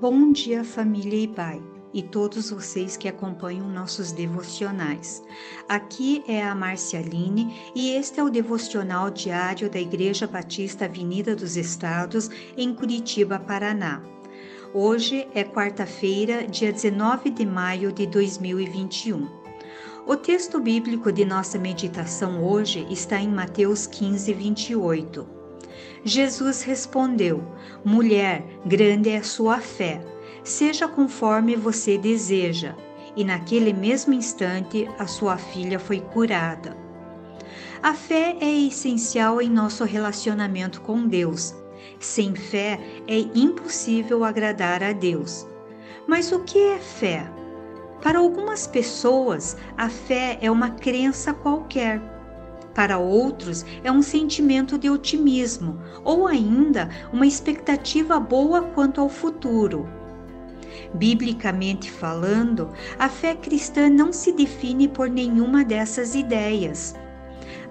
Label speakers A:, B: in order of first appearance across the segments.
A: Bom dia, família e pai, e todos vocês que acompanham nossos devocionais. Aqui é a Marcialine e este é o devocional diário da Igreja Batista Avenida dos Estados, em Curitiba, Paraná. Hoje é quarta-feira, dia 19 de maio de 2021. O texto bíblico de nossa meditação hoje está em Mateus 15, 28. Jesus respondeu: Mulher, grande é a sua fé. Seja conforme você deseja. E naquele mesmo instante a sua filha foi curada. A fé é essencial em nosso relacionamento com Deus. Sem fé é impossível agradar a Deus. Mas o que é fé? Para algumas pessoas, a fé é uma crença qualquer para outros, é um sentimento de otimismo ou ainda uma expectativa boa quanto ao futuro. Biblicamente falando, a fé cristã não se define por nenhuma dessas ideias.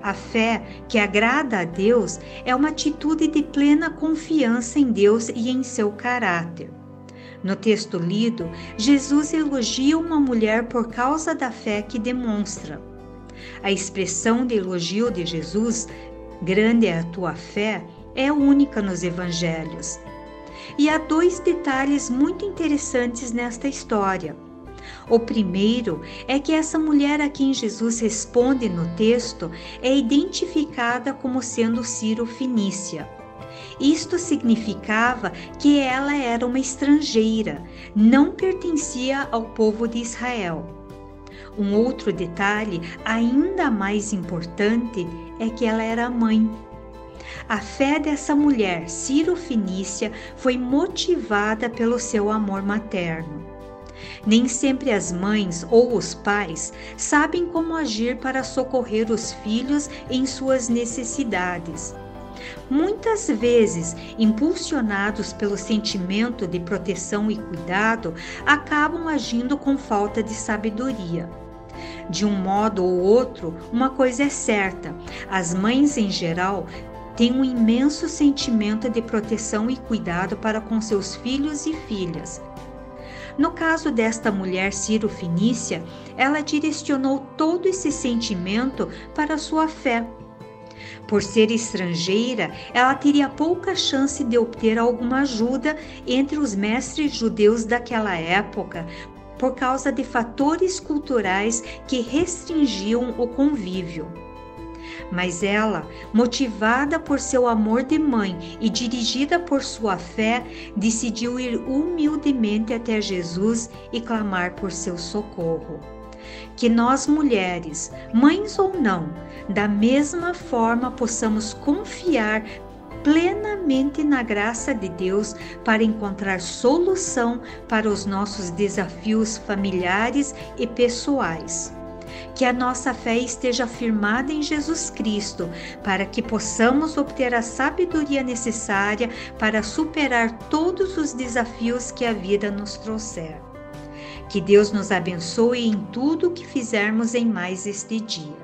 A: A fé que agrada a Deus é uma atitude de plena confiança em Deus e em seu caráter. No texto lido, Jesus elogia uma mulher por causa da fé que demonstra. A expressão de elogio de Jesus, grande é a tua fé, é única nos evangelhos. E há dois detalhes muito interessantes nesta história. O primeiro é que essa mulher a quem Jesus responde no texto é identificada como sendo Ciro Finícia. Isto significava que ela era uma estrangeira, não pertencia ao povo de Israel. Um outro detalhe ainda mais importante é que ela era mãe. A fé dessa mulher, Ciro Finícia, foi motivada pelo seu amor materno. Nem sempre as mães ou os pais sabem como agir para socorrer os filhos em suas necessidades. Muitas vezes, impulsionados pelo sentimento de proteção e cuidado, acabam agindo com falta de sabedoria. De um modo ou outro, uma coisa é certa: as mães em geral têm um imenso sentimento de proteção e cuidado para com seus filhos e filhas. No caso desta mulher Ciro Finícia, ela direcionou todo esse sentimento para sua fé. Por ser estrangeira, ela teria pouca chance de obter alguma ajuda entre os mestres judeus daquela época, por causa de fatores culturais que restringiam o convívio. Mas ela, motivada por seu amor de mãe e dirigida por sua fé, decidiu ir humildemente até Jesus e clamar por seu socorro. Que nós mulheres, mães ou não, da mesma forma possamos confiar plenamente na graça de Deus para encontrar solução para os nossos desafios familiares e pessoais. Que a nossa fé esteja firmada em Jesus Cristo, para que possamos obter a sabedoria necessária para superar todos os desafios que a vida nos trouxer. Que Deus nos abençoe em tudo o que fizermos em mais este dia.